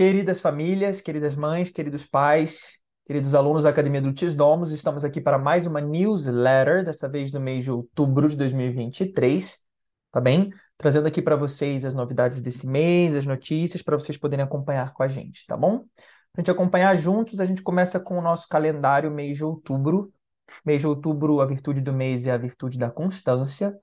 Queridas famílias, queridas mães, queridos pais, queridos alunos da Academia do Tisdomos, estamos aqui para mais uma newsletter, dessa vez no mês de outubro de 2023, tá bem? Trazendo aqui para vocês as novidades desse mês, as notícias, para vocês poderem acompanhar com a gente, tá bom? Para a gente acompanhar juntos, a gente começa com o nosso calendário mês de outubro. Mês de outubro, a virtude do mês é a virtude da constância.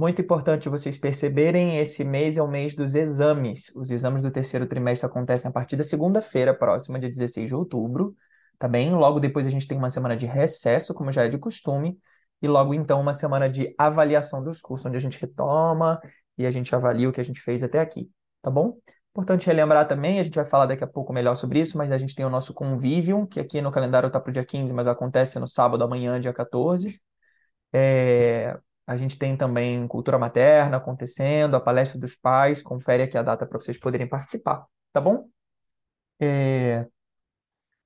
Muito importante vocês perceberem, esse mês é o mês dos exames. Os exames do terceiro trimestre acontecem a partir da segunda-feira próxima, dia 16 de outubro, tá bem? Logo depois a gente tem uma semana de recesso, como já é de costume, e logo então uma semana de avaliação dos cursos, onde a gente retoma e a gente avalia o que a gente fez até aqui, tá bom? Importante relembrar também, a gente vai falar daqui a pouco melhor sobre isso, mas a gente tem o nosso convívio, que aqui no calendário está para o dia 15, mas acontece no sábado amanhã, dia 14. É, a gente tem também cultura materna acontecendo, a palestra dos pais. Confere aqui a data para vocês poderem participar, tá bom? É...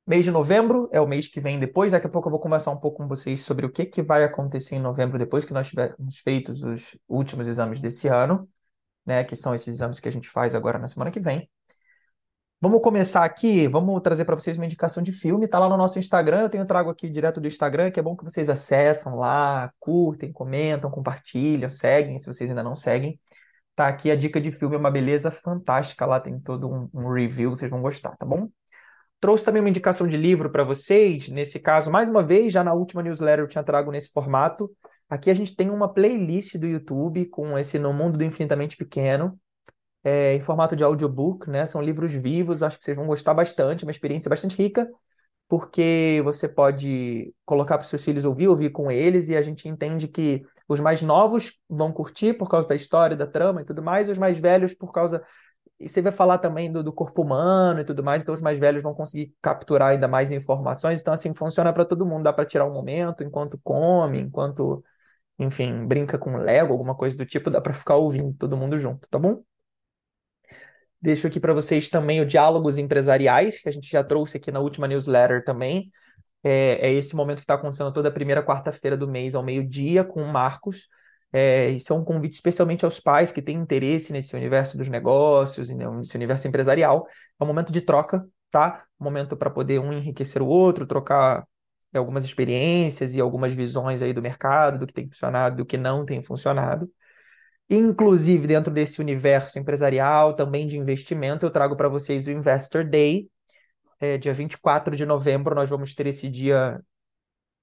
Mês de novembro é o mês que vem depois. Daqui a pouco eu vou conversar um pouco com vocês sobre o que, que vai acontecer em novembro depois que nós tivermos feito os últimos exames desse ano, né? Que são esses exames que a gente faz agora na semana que vem. Vamos começar aqui, vamos trazer para vocês uma indicação de filme, tá lá no nosso Instagram, eu tenho trago aqui direto do Instagram, que é bom que vocês acessam lá, curtem, comentam, compartilham, seguem, se vocês ainda não seguem. Tá aqui a dica de filme, é uma beleza fantástica, lá tem todo um, um review, vocês vão gostar, tá bom? Trouxe também uma indicação de livro para vocês, nesse caso, mais uma vez, já na última newsletter eu tinha trago nesse formato. Aqui a gente tem uma playlist do YouTube com esse No Mundo do Infinitamente Pequeno, é, em formato de audiobook, né? São livros vivos, acho que vocês vão gostar bastante, uma experiência bastante rica, porque você pode colocar para os seus filhos ouvir, ouvir com eles, e a gente entende que os mais novos vão curtir por causa da história, da trama e tudo mais, e os mais velhos por causa. E você vai falar também do, do corpo humano e tudo mais, então os mais velhos vão conseguir capturar ainda mais informações. Então, assim, funciona para todo mundo, dá para tirar um momento enquanto come, enquanto, enfim, brinca com Lego, alguma coisa do tipo, dá para ficar ouvindo todo mundo junto, tá bom? Deixo aqui para vocês também o Diálogos Empresariais, que a gente já trouxe aqui na última newsletter também. É, é esse momento que está acontecendo toda a primeira quarta-feira do mês, ao meio-dia, com o Marcos. É, isso é um convite especialmente aos pais que têm interesse nesse universo dos negócios, nesse universo empresarial. É um momento de troca, tá? Um momento para poder um enriquecer o outro, trocar algumas experiências e algumas visões aí do mercado, do que tem funcionado, do que não tem funcionado. Inclusive, dentro desse universo empresarial, também de investimento, eu trago para vocês o Investor Day. É, dia 24 de novembro, nós vamos ter esse dia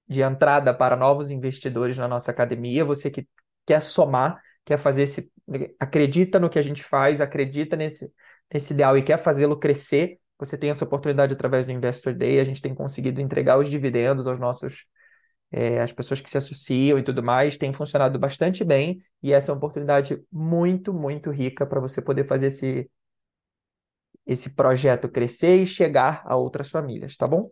de entrada para novos investidores na nossa academia. Você que quer somar, quer fazer esse. acredita no que a gente faz, acredita nesse, nesse ideal e quer fazê-lo crescer, você tem essa oportunidade através do Investor Day. A gente tem conseguido entregar os dividendos aos nossos é, as pessoas que se associam e tudo mais, tem funcionado bastante bem, e essa é uma oportunidade muito, muito rica para você poder fazer esse, esse projeto crescer e chegar a outras famílias, tá bom?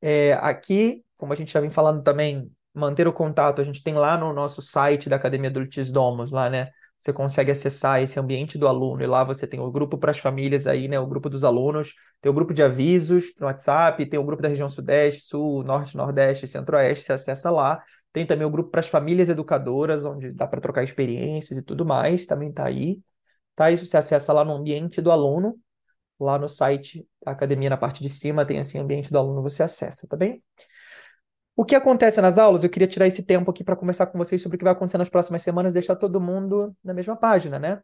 É, aqui, como a gente já vem falando também, manter o contato, a gente tem lá no nosso site da Academia Dulcis Domos, lá, né? Você consegue acessar esse ambiente do aluno e lá você tem o grupo para as famílias aí, né? O grupo dos alunos, tem o grupo de avisos no WhatsApp, tem o grupo da região Sudeste, Sul, Norte, Nordeste, Centro-Oeste, você acessa lá. Tem também o grupo para as famílias educadoras, onde dá para trocar experiências e tudo mais, também está aí. Tá? Isso você acessa lá no ambiente do aluno, lá no site da academia, na parte de cima, tem assim, ambiente do aluno, você acessa, tá bem? O que acontece nas aulas? Eu queria tirar esse tempo aqui para conversar com vocês sobre o que vai acontecer nas próximas semanas, deixar todo mundo na mesma página, né?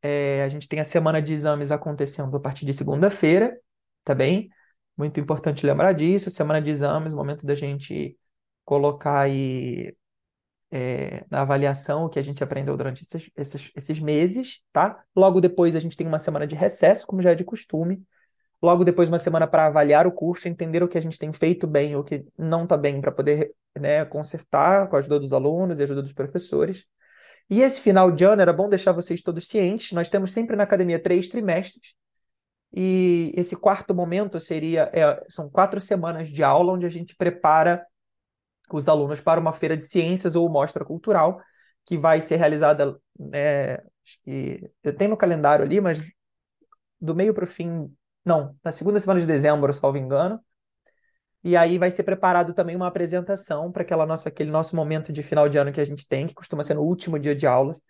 É, a gente tem a semana de exames acontecendo a partir de segunda-feira, tá bem? Muito importante lembrar disso. Semana de exames, momento da gente colocar aí é, na avaliação o que a gente aprendeu durante esses, esses, esses meses, tá? Logo depois a gente tem uma semana de recesso, como já é de costume. Logo depois, uma semana para avaliar o curso, entender o que a gente tem feito bem ou o que não está bem, para poder né, consertar com a ajuda dos alunos e a ajuda dos professores. E esse final de ano era bom deixar vocês todos cientes. Nós temos sempre na academia três trimestres. E esse quarto momento seria é, são quatro semanas de aula onde a gente prepara os alunos para uma feira de ciências ou mostra cultural que vai ser realizada, que eu tenho no calendário ali, mas do meio para o fim não, na segunda semana de dezembro, salvo engano. E aí vai ser preparado também uma apresentação para aquela nossa, aquele nosso momento de final de ano que a gente tem, que costuma ser no último dia de aulas.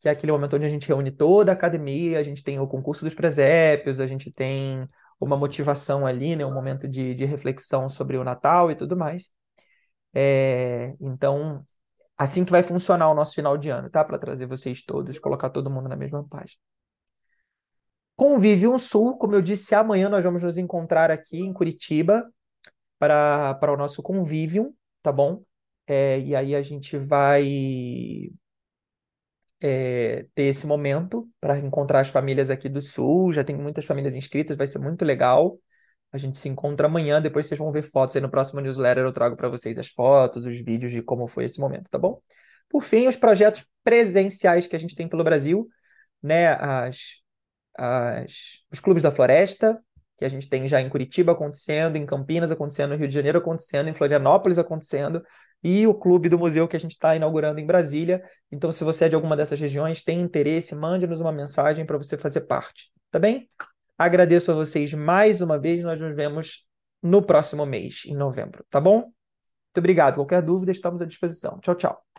que é aquele momento onde a gente reúne toda a academia, a gente tem o concurso dos presépios, a gente tem uma motivação ali, né, um momento de, de reflexão sobre o Natal e tudo mais. É, então, assim que vai funcionar o nosso final de ano, tá? Para trazer vocês todos, colocar todo mundo na mesma página. Convívio Sul, como eu disse, amanhã nós vamos nos encontrar aqui em Curitiba para, para o nosso convívio, tá bom? É, e aí a gente vai é, ter esse momento para encontrar as famílias aqui do Sul. Já tem muitas famílias inscritas, vai ser muito legal. A gente se encontra amanhã, depois vocês vão ver fotos aí no próximo newsletter. Eu trago para vocês as fotos, os vídeos de como foi esse momento, tá bom? Por fim, os projetos presenciais que a gente tem pelo Brasil, né? As, as, os clubes da floresta, que a gente tem já em Curitiba acontecendo, em Campinas acontecendo, no Rio de Janeiro acontecendo, em Florianópolis acontecendo, e o clube do museu que a gente está inaugurando em Brasília. Então, se você é de alguma dessas regiões, tem interesse, mande-nos uma mensagem para você fazer parte, tá bem? Agradeço a vocês mais uma vez, nós nos vemos no próximo mês, em novembro, tá bom? Muito obrigado. Qualquer dúvida, estamos à disposição. Tchau, tchau.